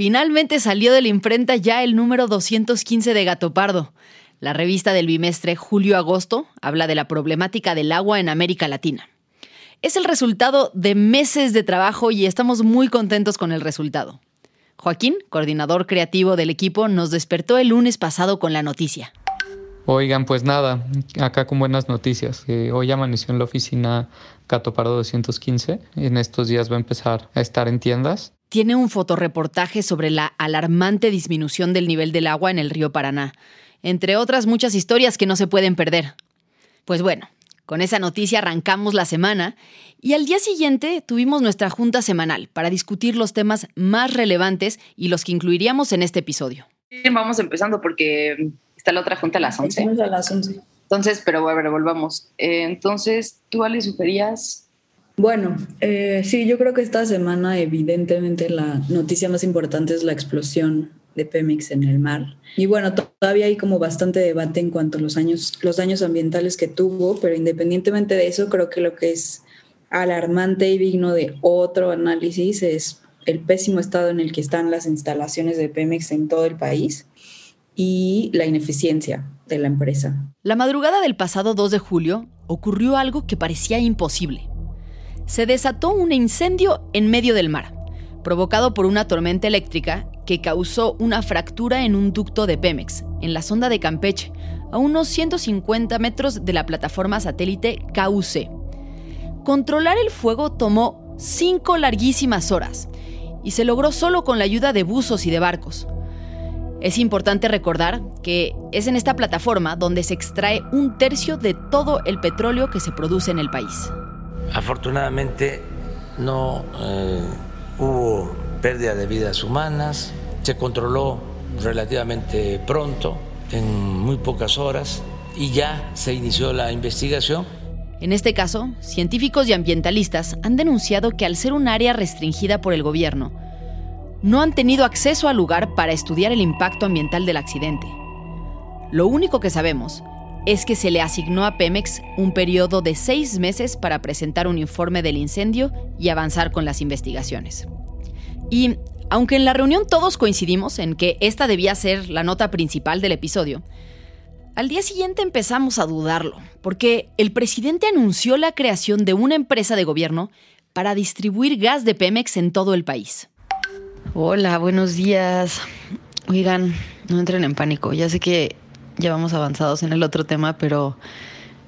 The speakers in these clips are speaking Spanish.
Finalmente salió de la imprenta ya el número 215 de Gato Pardo. La revista del bimestre Julio-Agosto habla de la problemática del agua en América Latina. Es el resultado de meses de trabajo y estamos muy contentos con el resultado. Joaquín, coordinador creativo del equipo, nos despertó el lunes pasado con la noticia. Oigan, pues nada, acá con buenas noticias. hoy amaneció en la oficina Gato Pardo 215. En estos días va a empezar a estar en tiendas tiene un fotoreportaje sobre la alarmante disminución del nivel del agua en el río Paraná, entre otras muchas historias que no se pueden perder. Pues bueno, con esa noticia arrancamos la semana y al día siguiente tuvimos nuestra junta semanal para discutir los temas más relevantes y los que incluiríamos en este episodio. Vamos empezando porque está la otra junta a las 11. A las 11. Entonces, pero a ver, volvamos. Eh, entonces, ¿tú, Ale, sugerías bueno, eh, sí, yo creo que esta semana evidentemente la noticia más importante es la explosión de Pemex en el mar. Y bueno, todavía hay como bastante debate en cuanto a los, años, los daños ambientales que tuvo, pero independientemente de eso, creo que lo que es alarmante y digno de otro análisis es el pésimo estado en el que están las instalaciones de Pemex en todo el país y la ineficiencia de la empresa. La madrugada del pasado 2 de julio ocurrió algo que parecía imposible se desató un incendio en medio del mar, provocado por una tormenta eléctrica que causó una fractura en un ducto de Pemex, en la sonda de Campeche, a unos 150 metros de la plataforma satélite KUC. Controlar el fuego tomó cinco larguísimas horas y se logró solo con la ayuda de buzos y de barcos. Es importante recordar que es en esta plataforma donde se extrae un tercio de todo el petróleo que se produce en el país. Afortunadamente no eh, hubo pérdida de vidas humanas, se controló relativamente pronto, en muy pocas horas, y ya se inició la investigación. En este caso, científicos y ambientalistas han denunciado que al ser un área restringida por el gobierno, no han tenido acceso al lugar para estudiar el impacto ambiental del accidente. Lo único que sabemos es que se le asignó a Pemex un periodo de seis meses para presentar un informe del incendio y avanzar con las investigaciones. Y aunque en la reunión todos coincidimos en que esta debía ser la nota principal del episodio, al día siguiente empezamos a dudarlo, porque el presidente anunció la creación de una empresa de gobierno para distribuir gas de Pemex en todo el país. Hola, buenos días. Oigan, no entren en pánico. Ya sé que ya vamos avanzados en el otro tema, pero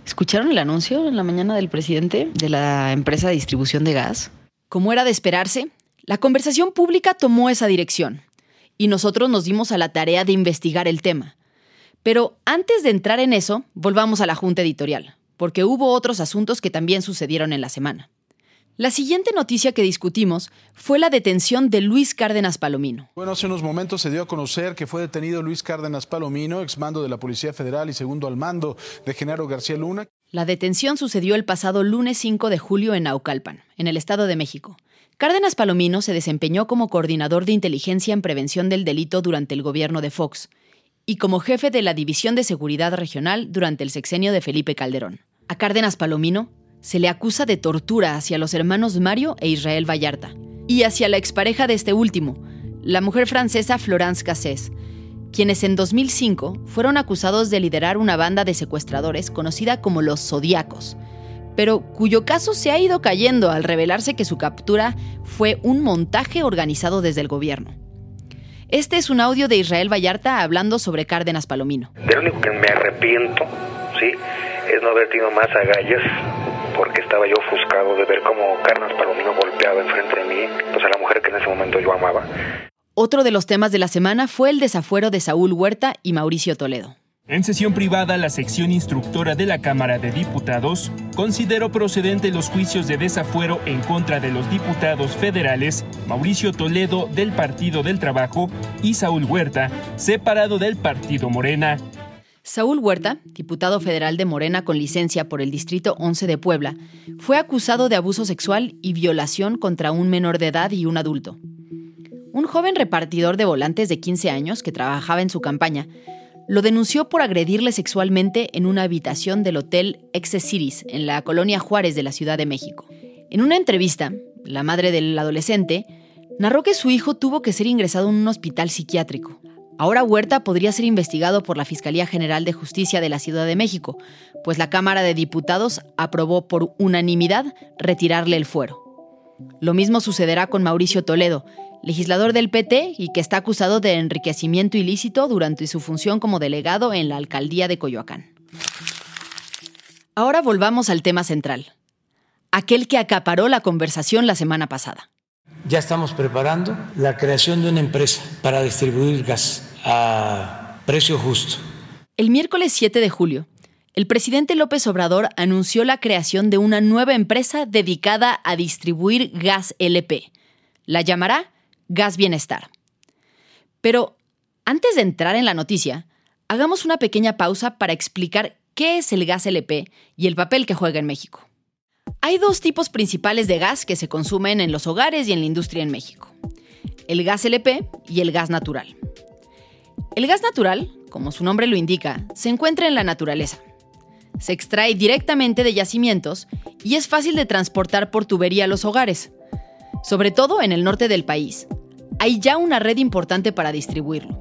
¿escucharon el anuncio en la mañana del presidente de la empresa de distribución de gas? Como era de esperarse, la conversación pública tomó esa dirección y nosotros nos dimos a la tarea de investigar el tema. Pero antes de entrar en eso, volvamos a la junta editorial, porque hubo otros asuntos que también sucedieron en la semana. La siguiente noticia que discutimos fue la detención de Luis Cárdenas Palomino. Bueno, hace unos momentos se dio a conocer que fue detenido Luis Cárdenas Palomino, exmando de la Policía Federal y segundo al mando de Genaro García Luna. La detención sucedió el pasado lunes 5 de julio en Naucalpan, en el Estado de México. Cárdenas Palomino se desempeñó como coordinador de inteligencia en prevención del delito durante el gobierno de Fox y como jefe de la División de Seguridad Regional durante el sexenio de Felipe Calderón. A Cárdenas Palomino se le acusa de tortura hacia los hermanos Mario e Israel Vallarta y hacia la expareja de este último, la mujer francesa Florence Cassés, quienes en 2005 fueron acusados de liderar una banda de secuestradores conocida como los Zodíacos, pero cuyo caso se ha ido cayendo al revelarse que su captura fue un montaje organizado desde el gobierno. Este es un audio de Israel Vallarta hablando sobre Cárdenas Palomino. Lo único que me arrepiento, sí, es no haber tenido más agallas, de ver cómo Cárdenas Palomino golpeaba enfrente de mí, pues a la mujer que en ese momento yo amaba. Otro de los temas de la semana fue el desafuero de Saúl Huerta y Mauricio Toledo. En sesión privada, la sección instructora de la Cámara de Diputados consideró procedente los juicios de desafuero en contra de los diputados federales Mauricio Toledo del Partido del Trabajo y Saúl Huerta, separado del Partido Morena. Saúl Huerta, diputado federal de Morena con licencia por el Distrito 11 de Puebla, fue acusado de abuso sexual y violación contra un menor de edad y un adulto. Un joven repartidor de volantes de 15 años que trabajaba en su campaña lo denunció por agredirle sexualmente en una habitación del hotel Cities en la colonia Juárez de la Ciudad de México. En una entrevista, la madre del adolescente narró que su hijo tuvo que ser ingresado en un hospital psiquiátrico. Ahora Huerta podría ser investigado por la Fiscalía General de Justicia de la Ciudad de México, pues la Cámara de Diputados aprobó por unanimidad retirarle el fuero. Lo mismo sucederá con Mauricio Toledo, legislador del PT y que está acusado de enriquecimiento ilícito durante su función como delegado en la alcaldía de Coyoacán. Ahora volvamos al tema central, aquel que acaparó la conversación la semana pasada. Ya estamos preparando la creación de una empresa para distribuir gas a precio justo. El miércoles 7 de julio, el presidente López Obrador anunció la creación de una nueva empresa dedicada a distribuir gas LP. La llamará Gas Bienestar. Pero antes de entrar en la noticia, hagamos una pequeña pausa para explicar qué es el gas LP y el papel que juega en México. Hay dos tipos principales de gas que se consumen en los hogares y en la industria en México. El gas LP y el gas natural. El gas natural, como su nombre lo indica, se encuentra en la naturaleza. Se extrae directamente de yacimientos y es fácil de transportar por tubería a los hogares, sobre todo en el norte del país, hay ya una red importante para distribuirlo.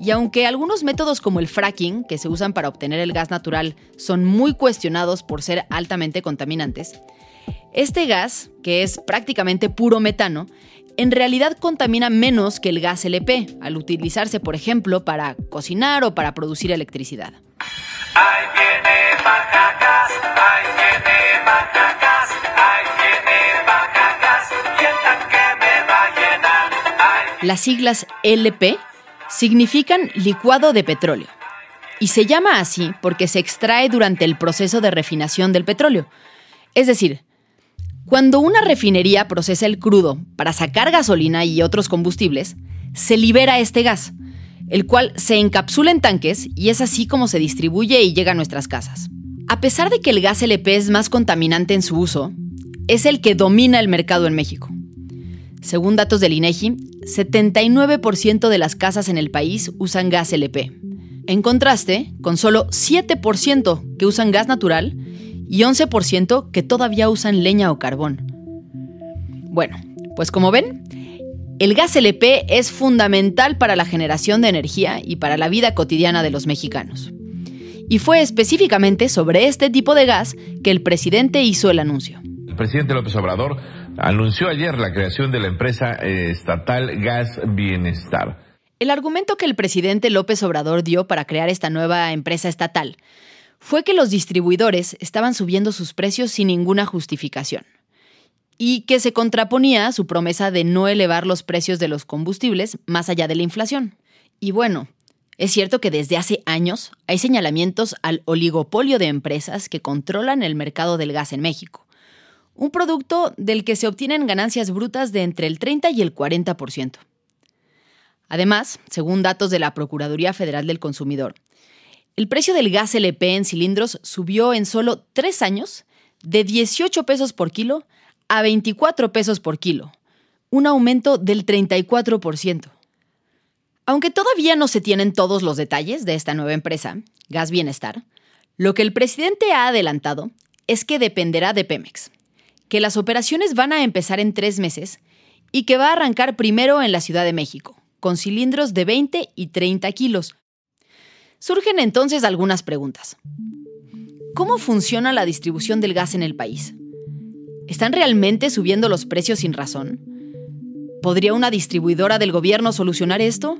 Y aunque algunos métodos como el fracking, que se usan para obtener el gas natural, son muy cuestionados por ser altamente contaminantes, este gas, que es prácticamente puro metano, en realidad contamina menos que el gas LP, al utilizarse, por ejemplo, para cocinar o para producir electricidad. Ahí viene Las siglas LP significan licuado de petróleo. Y se llama así porque se extrae durante el proceso de refinación del petróleo. Es decir, cuando una refinería procesa el crudo para sacar gasolina y otros combustibles, se libera este gas, el cual se encapsula en tanques y es así como se distribuye y llega a nuestras casas. A pesar de que el gas LP es más contaminante en su uso, es el que domina el mercado en México. Según datos del INEGI, 79% de las casas en el país usan gas LP. En contraste, con solo 7% que usan gas natural y 11% que todavía usan leña o carbón. Bueno, pues como ven, el gas LP es fundamental para la generación de energía y para la vida cotidiana de los mexicanos. Y fue específicamente sobre este tipo de gas que el presidente hizo el anuncio. El presidente López Obrador anunció ayer la creación de la empresa eh, estatal Gas Bienestar. El argumento que el presidente López Obrador dio para crear esta nueva empresa estatal fue que los distribuidores estaban subiendo sus precios sin ninguna justificación y que se contraponía a su promesa de no elevar los precios de los combustibles más allá de la inflación. Y bueno, es cierto que desde hace años hay señalamientos al oligopolio de empresas que controlan el mercado del gas en México un producto del que se obtienen ganancias brutas de entre el 30 y el 40%. Además, según datos de la Procuraduría Federal del Consumidor, el precio del gas LP en cilindros subió en solo tres años de 18 pesos por kilo a 24 pesos por kilo, un aumento del 34%. Aunque todavía no se tienen todos los detalles de esta nueva empresa, Gas Bienestar, lo que el presidente ha adelantado es que dependerá de Pemex, que las operaciones van a empezar en tres meses y que va a arrancar primero en la Ciudad de México, con cilindros de 20 y 30 kilos. Surgen entonces algunas preguntas. ¿Cómo funciona la distribución del gas en el país? ¿Están realmente subiendo los precios sin razón? ¿Podría una distribuidora del gobierno solucionar esto?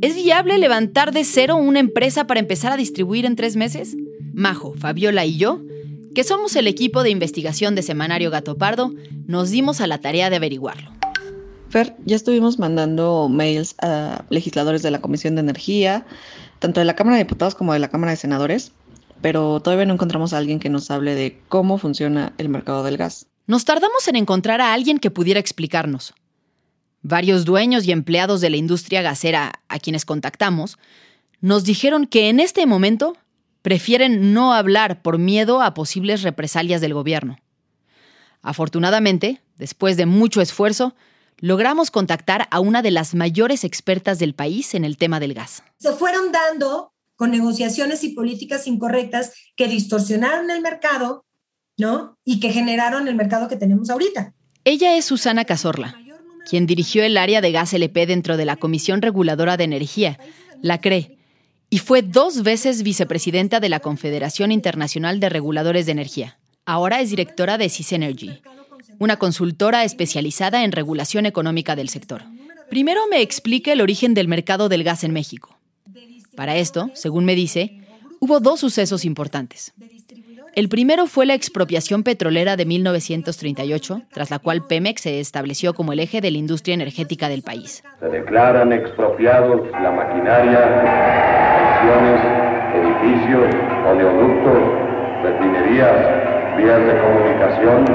¿Es viable levantar de cero una empresa para empezar a distribuir en tres meses? Majo, Fabiola y yo, que somos el equipo de investigación de Semanario Gato Pardo, nos dimos a la tarea de averiguarlo. Fer, ya estuvimos mandando mails a legisladores de la Comisión de Energía, tanto de la Cámara de Diputados como de la Cámara de Senadores, pero todavía no encontramos a alguien que nos hable de cómo funciona el mercado del gas. Nos tardamos en encontrar a alguien que pudiera explicarnos. Varios dueños y empleados de la industria gasera a quienes contactamos nos dijeron que en este momento prefieren no hablar por miedo a posibles represalias del gobierno. Afortunadamente, después de mucho esfuerzo, logramos contactar a una de las mayores expertas del país en el tema del gas. Se fueron dando con negociaciones y políticas incorrectas que distorsionaron el mercado, ¿no? Y que generaron el mercado que tenemos ahorita. Ella es Susana Cazorla, quien dirigió el área de gas LP dentro de la Comisión Reguladora de Energía, la CRE, y fue dos veces vicepresidenta de la Confederación Internacional de Reguladores de Energía. Ahora es directora de Energy, una consultora especializada en regulación económica del sector. Primero me explica el origen del mercado del gas en México. Para esto, según me dice, hubo dos sucesos importantes. El primero fue la expropiación petrolera de 1938, tras la cual Pemex se estableció como el eje de la industria energética del país. Se declaran expropiados la maquinaria, edificios, oleoductos, refinerías, vías de comunicación,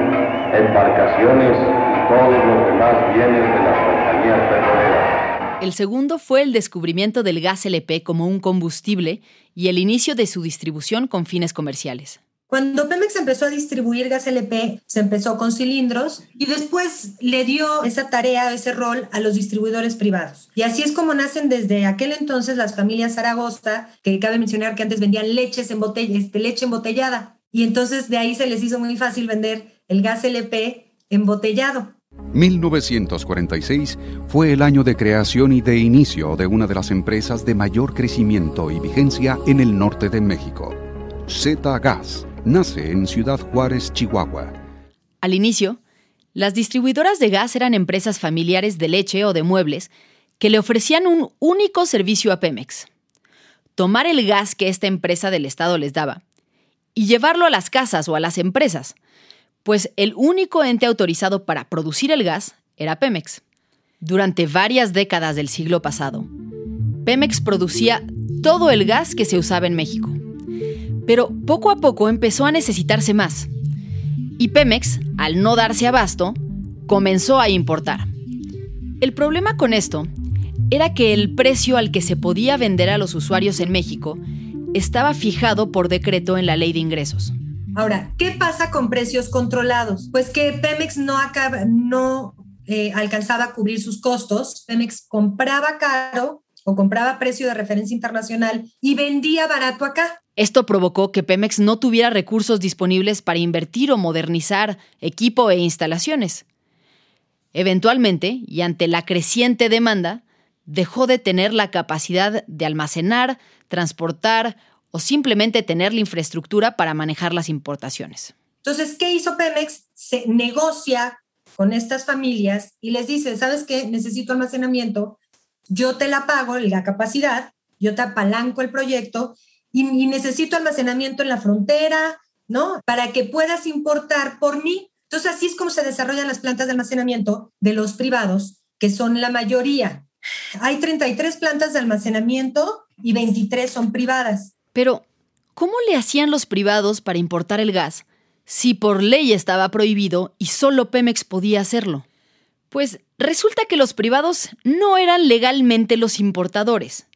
embarcaciones y todos los demás bienes de las compañías petroleras. El segundo fue el descubrimiento del gas LP como un combustible y el inicio de su distribución con fines comerciales. Cuando Pemex empezó a distribuir gas LP, se empezó con cilindros y después le dio esa tarea, ese rol a los distribuidores privados. Y así es como nacen desde aquel entonces las familias Zaragoza, que cabe mencionar que antes vendían leches en botella, este, leche embotellada. Y entonces de ahí se les hizo muy fácil vender el gas LP embotellado. 1946 fue el año de creación y de inicio de una de las empresas de mayor crecimiento y vigencia en el norte de México, Z Gas nace en Ciudad Juárez, Chihuahua. Al inicio, las distribuidoras de gas eran empresas familiares de leche o de muebles que le ofrecían un único servicio a Pemex. Tomar el gas que esta empresa del Estado les daba y llevarlo a las casas o a las empresas, pues el único ente autorizado para producir el gas era Pemex. Durante varias décadas del siglo pasado, Pemex producía todo el gas que se usaba en México. Pero poco a poco empezó a necesitarse más. Y Pemex, al no darse abasto, comenzó a importar. El problema con esto era que el precio al que se podía vender a los usuarios en México estaba fijado por decreto en la ley de ingresos. Ahora, ¿qué pasa con precios controlados? Pues que Pemex no, eh, alcanzaba a cubrir sus costos. Pemex compraba caro o compraba precio de referencia internacional y vendía barato acá. Esto provocó que Pemex no tuviera recursos disponibles para invertir o modernizar equipo e instalaciones. Eventualmente, y ante la creciente demanda, dejó de tener la capacidad de almacenar, transportar o simplemente tener la infraestructura para manejar las importaciones. Entonces, ¿qué hizo Pemex? Se negocia con estas familias y les dice, ¿sabes qué? Necesito almacenamiento, yo te la pago, la capacidad, yo te apalanco el proyecto y, necesito almacenamiento en la frontera, ¿no? Para que puedas importar por mí. Entonces, así es como se desarrollan las plantas de almacenamiento de los privados, que son la mayoría. Hay 33 plantas de almacenamiento y 23 son privadas. Pero, ¿cómo le hacían los privados para importar el gas si por ley estaba prohibido y solo Pemex podía hacerlo? Pues resulta que los privados no eran legalmente los importadores,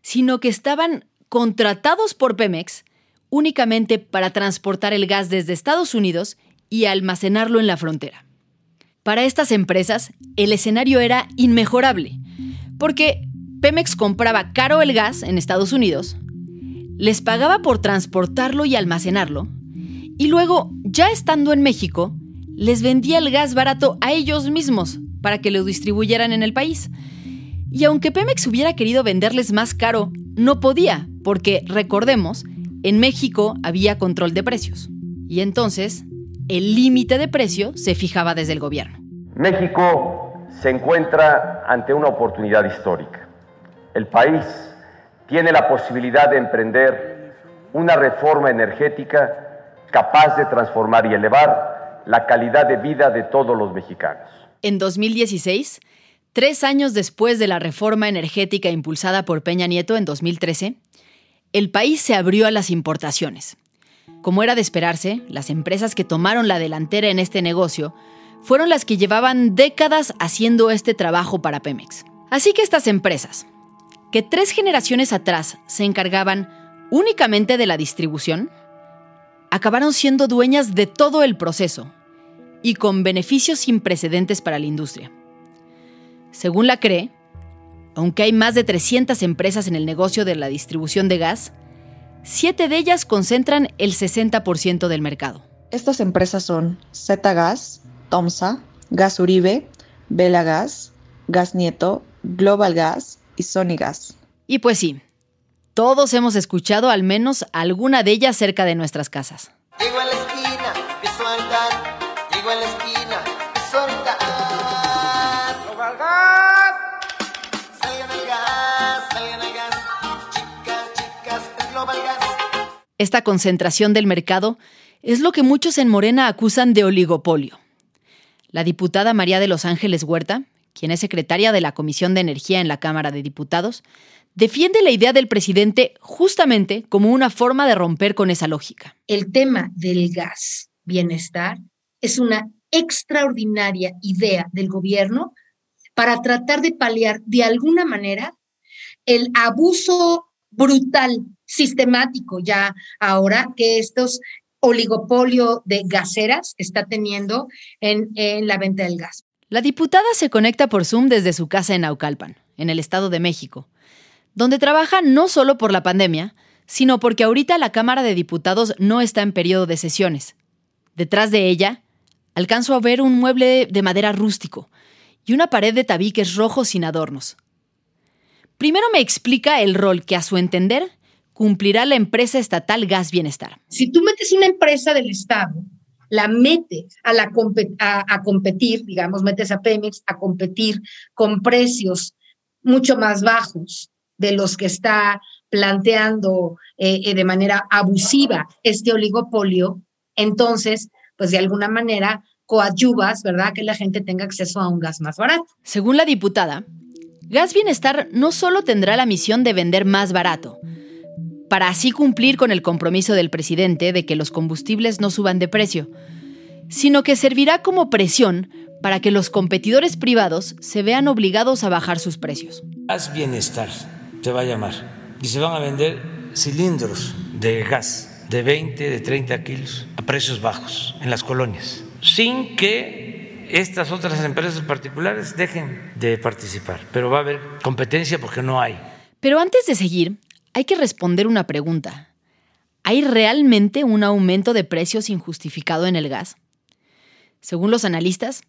sino que estaban contratados por Pemex únicamente para transportar el gas desde Estados Unidos y almacenarlo en la frontera. Para estas empresas, el escenario era inmejorable, porque Pemex compraba caro el gas en Estados Unidos, les pagaba por transportarlo y almacenarlo, y luego, ya estando en México, les vendía el gas barato a ellos mismos para que lo distribuyeran en el país. Y aunque Pemex hubiera querido venderles más caro, no podía, porque, recordemos, en México había control de precios. Y entonces, el límite de precio se fijaba desde el gobierno. México se encuentra ante una oportunidad histórica. El país tiene la posibilidad de emprender una reforma energética capaz de transformar y elevar la calidad de vida de todos los mexicanos. En 2016, tres años después de la reforma energética impulsada por Peña Nieto en 2013, el país se abrió a las importaciones. Como era de esperarse, las empresas que tomaron la delantera en este negocio fueron las que llevaban décadas haciendo este trabajo para Pemex. Así que estas empresas, que tres generaciones atrás se encargaban únicamente de la distribución, acabaron siendo dueñas de todo el proceso y con beneficios sin precedentes para la industria. Según la CRE, aunque hay más de 300 empresas en el negocio de la distribución de gas, siete de ellas concentran el 60% del mercado. Estas empresas son Z Gas, Tomsa, Gas Uribe, Vela Gas, Gas Nieto, Global Gas y Sony Gas. Y pues sí, todos hemos escuchado al menos alguna de ellas cerca de nuestras casas. Llego a la esquina, empiezo a andar. Esta concentración del mercado es lo que muchos en Morena acusan de oligopolio. La diputada María de los Ángeles Huerta, quien es secretaria de la Comisión de Energía en la Cámara de Diputados, defiende la idea del presidente justamente como una forma de romper con esa lógica. El tema del gas bienestar es una extraordinaria idea del gobierno para tratar de paliar de alguna manera el abuso brutal, sistemático ya ahora que estos oligopolio de gaseras está teniendo en, la venta del gas. La diputada se conecta por Zoom desde su casa en Naucalpan, en el Estado de México, donde trabaja no solo por la pandemia, sino porque ahorita la Cámara de Diputados no está en periodo de sesiones. Detrás de ella, alcanzo a ver un mueble de madera rústico y una pared de tabiques rojos sin adornos. Primero me explica el rol que a su entender cumplirá la empresa estatal Gas Bienestar. Si tú metes una empresa del Estado, la metes a, la, a, a competir, digamos, metes a Pemex a competir con precios mucho más bajos de los que está planteando eh, de manera abusiva este oligopolio, entonces, pues de alguna manera coadyuvas, ¿verdad?, que la gente tenga acceso a un gas más barato. Según la diputada, Gas Bienestar no solo tendrá la misión de vender más barato, para así cumplir con el compromiso del presidente de que los combustibles no suban de precio, sino que servirá como presión para que los competidores privados se vean obligados a bajar sus precios. Gas Bienestar se va a llamar y se van a vender cilindros de gas de 20, de 30 kilos a precios bajos en las colonias, sin que estas otras empresas particulares dejen de participar. Pero va a haber competencia porque no hay. Pero antes de seguir, hay que responder una pregunta. ¿Hay realmente un aumento de precios injustificado en el gas? Según los analistas,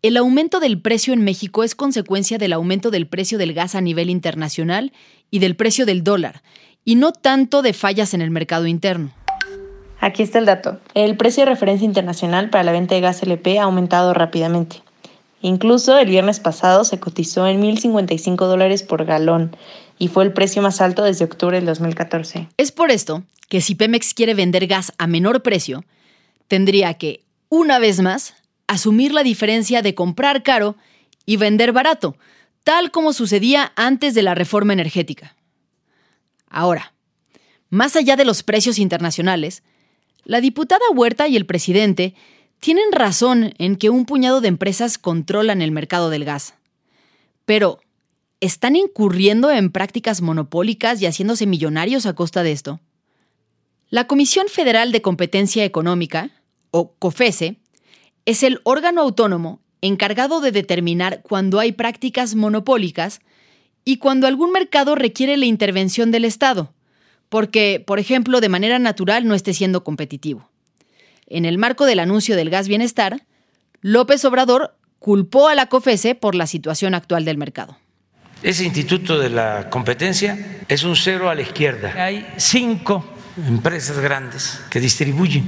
el aumento del precio en México es consecuencia del aumento del precio del gas a nivel internacional y del precio del dólar, y no tanto de fallas en el mercado interno. Aquí está el dato. El precio de referencia internacional para la venta de gas LP ha aumentado rápidamente. Incluso el viernes pasado se cotizó en 1.055 dólares por galón y fue el precio más alto desde octubre del 2014. Es por esto que si Pemex quiere vender gas a menor precio, tendría que, una vez más, asumir la diferencia de comprar caro y vender barato, tal como sucedía antes de la reforma energética. Ahora, más allá de los precios internacionales, la diputada Huerta y el presidente tienen razón en que un puñado de empresas controlan el mercado del gas. Pero, ¿están incurriendo en prácticas monopólicas y haciéndose millonarios a costa de esto? La Comisión Federal de Competencia Económica, o COFESE, es el órgano autónomo encargado de determinar cuando hay prácticas monopólicas y cuando algún mercado requiere la intervención del Estado, porque, por ejemplo, de manera natural no esté siendo competitivo. En el marco del anuncio del gas bienestar, López Obrador culpó a la COFESE por la situación actual del mercado. Ese instituto de la competencia es un cero a la izquierda. Hay cinco empresas grandes que distribuyen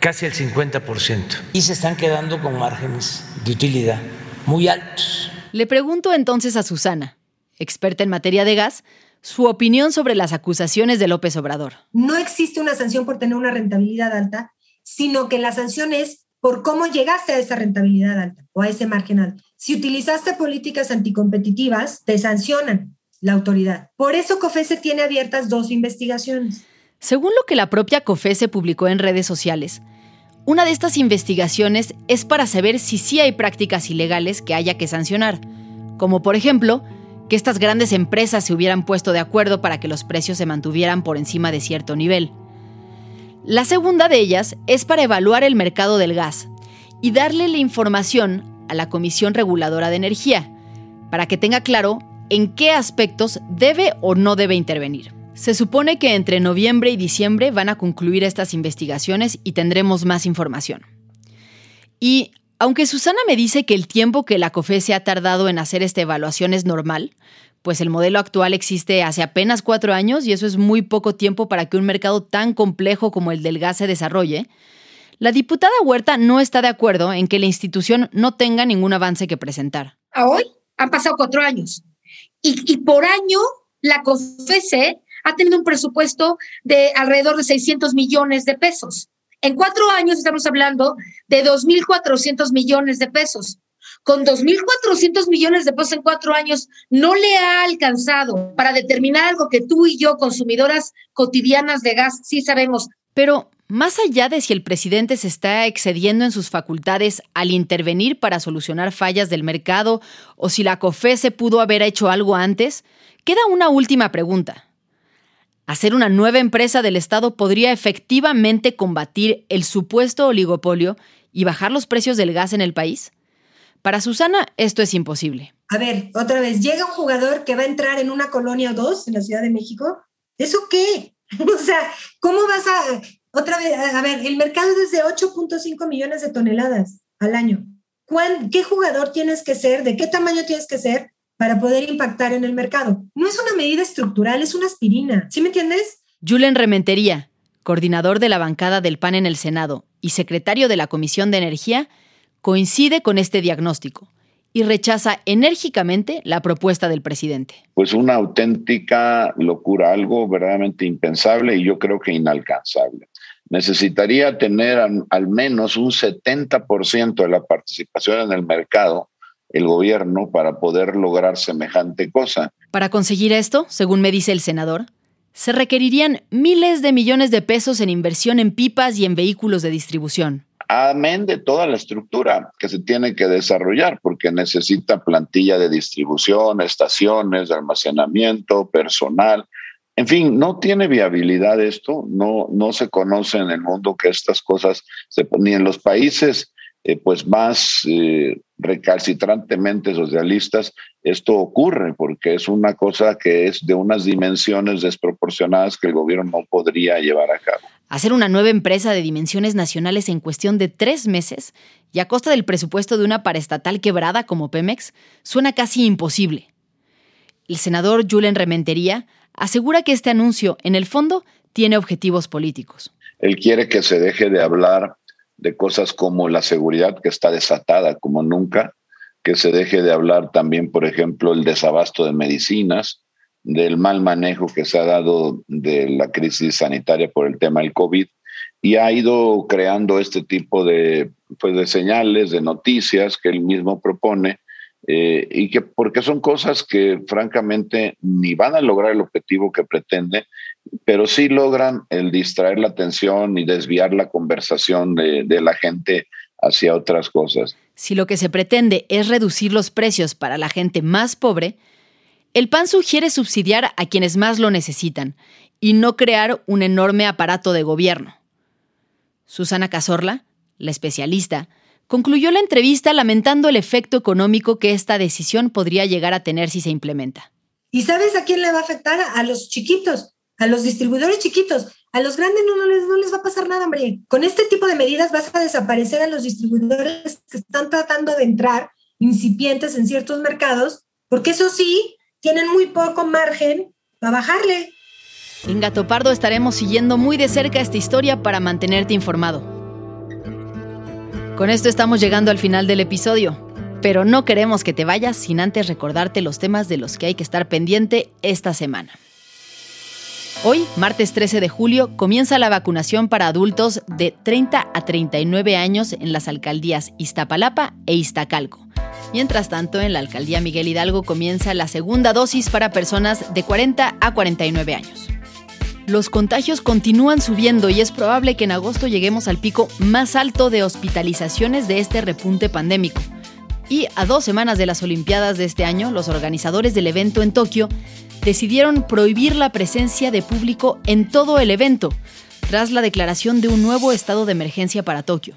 casi el 50% y se están quedando con márgenes de utilidad muy altos. Le pregunto entonces a Susana, experta en materia de gas, su opinión sobre las acusaciones de López Obrador. No existe una sanción por tener una rentabilidad alta, sino que la sanción es por cómo llegaste a esa rentabilidad alta o a ese margen alto. Si utilizaste políticas anticompetitivas, te sancionan la autoridad. Por eso COFESE tiene abiertas dos investigaciones. Según lo que la propia COFESE publicó en redes sociales, una de estas investigaciones es para saber si sí hay prácticas ilegales que haya que sancionar, como por ejemplo, que estas grandes empresas se hubieran puesto de acuerdo para que los precios se mantuvieran por encima de cierto nivel. La segunda de ellas es para evaluar el mercado del gas y darle la información a la Comisión Reguladora de Energía, para que tenga claro en qué aspectos debe o no debe intervenir. Se supone que entre noviembre y diciembre van a concluir estas investigaciones y tendremos más información. Y aunque Susana me dice que el tiempo que la COFE se ha tardado en hacer esta evaluación es normal, pues el modelo actual existe hace apenas cuatro años y eso es muy poco tiempo para que un mercado tan complejo como el del gas se desarrolle, la diputada Huerta no está de acuerdo en que la institución no tenga ningún avance que presentar. Hoy han pasado cuatro años y, y por año la COFESE ha tenido un presupuesto de alrededor de 600 millones de pesos. En cuatro años estamos hablando de 2.400 millones de pesos. Con 2.400 millones de pesos en cuatro años no le ha alcanzado para determinar algo que tú y yo, consumidoras cotidianas de gas, sí sabemos. Pero más allá de si el presidente se está excediendo en sus facultades al intervenir para solucionar fallas del mercado o si la COFE se pudo haber hecho algo antes, queda una última pregunta. ¿Hacer una nueva empresa del Estado podría efectivamente combatir el supuesto oligopolio y bajar los precios del gas en el país? Para Susana, esto es imposible. A ver, otra vez, llega un jugador que va a entrar en una colonia o dos en la Ciudad de México. ¿Eso qué? o sea, ¿cómo vas a, otra vez, a ver, el mercado es de 8.5 millones de toneladas al año. ¿Qué jugador tienes que ser? ¿De qué tamaño tienes que ser para poder impactar en el mercado? No es una medida estructural, es una aspirina. ¿Sí me entiendes? Julen Rementería, coordinador de la bancada del PAN en el Senado y secretario de la Comisión de Energía, coincide con este diagnóstico y rechaza enérgicamente la propuesta del presidente. Pues una auténtica locura, algo verdaderamente impensable y yo creo que inalcanzable. Necesitaría tener al, menos un 70% de la participación en el mercado el gobierno para poder lograr semejante cosa. Para conseguir esto, según me dice el senador, se requerirían miles de millones de pesos en inversión en pipas y en vehículos de distribución amén de toda la estructura que se tiene que desarrollar, porque necesita plantilla de distribución, estaciones de almacenamiento, personal. En fin, no tiene viabilidad esto, no, no se conoce en el mundo que estas cosas, se, ni en los países eh, pues más eh, recalcitrantemente socialistas, esto ocurre porque es una cosa que es de unas dimensiones desproporcionadas que el gobierno no podría llevar a cabo. Hacer una nueva empresa de dimensiones nacionales en cuestión de tres meses y a costa del presupuesto de una paraestatal quebrada como Pemex suena casi imposible. El senador Julen Rementería asegura que este anuncio, en el fondo, tiene objetivos políticos. Él quiere que se deje de hablar de cosas como la seguridad que está desatada como nunca, que se deje de hablar también, por ejemplo, el desabasto de medicinas, del mal manejo que se ha dado de la crisis sanitaria por el tema del COVID y ha ido creando este tipo de, pues, de señales, de noticias que él mismo propone eh, y que porque son cosas que francamente ni van a lograr el objetivo que pretende, pero sí logran el distraer la atención y desviar la conversación de, de la gente hacia otras cosas. Si lo que se pretende es reducir los precios para la gente más pobre, el PAN sugiere subsidiar a quienes más lo necesitan y no crear un enorme aparato de gobierno. Susana Cazorla, la especialista, concluyó la entrevista lamentando el efecto económico que esta decisión podría llegar a tener si se implementa. ¿Y sabes a quién le va a afectar? A los chiquitos, a los distribuidores chiquitos. A los grandes no, les, no les va a pasar nada, hombre. Con este tipo de medidas vas a desaparecer a los distribuidores que están tratando de entrar incipientes en ciertos mercados, porque eso sí, tienen muy poco margen para bajarle. En Gato Pardo estaremos siguiendo muy de cerca esta historia para mantenerte informado. Con esto estamos llegando al final del episodio, pero no queremos que te vayas sin antes recordarte los temas de los que hay que estar pendiente esta semana. Hoy, martes 13 de julio, comienza la vacunación para adultos de 30 a 39 años en las alcaldías Iztapalapa e Iztacalco. Mientras tanto, en la alcaldía Miguel Hidalgo comienza la segunda dosis para personas de 40 a 49 años. Los contagios continúan subiendo y es probable que en agosto lleguemos al pico más alto de hospitalizaciones de este repunte pandémico. Y a dos semanas de las Olimpiadas de este año, los organizadores del evento en Tokio decidieron prohibir la presencia de público en todo el evento, tras la declaración de un nuevo estado de emergencia para Tokio.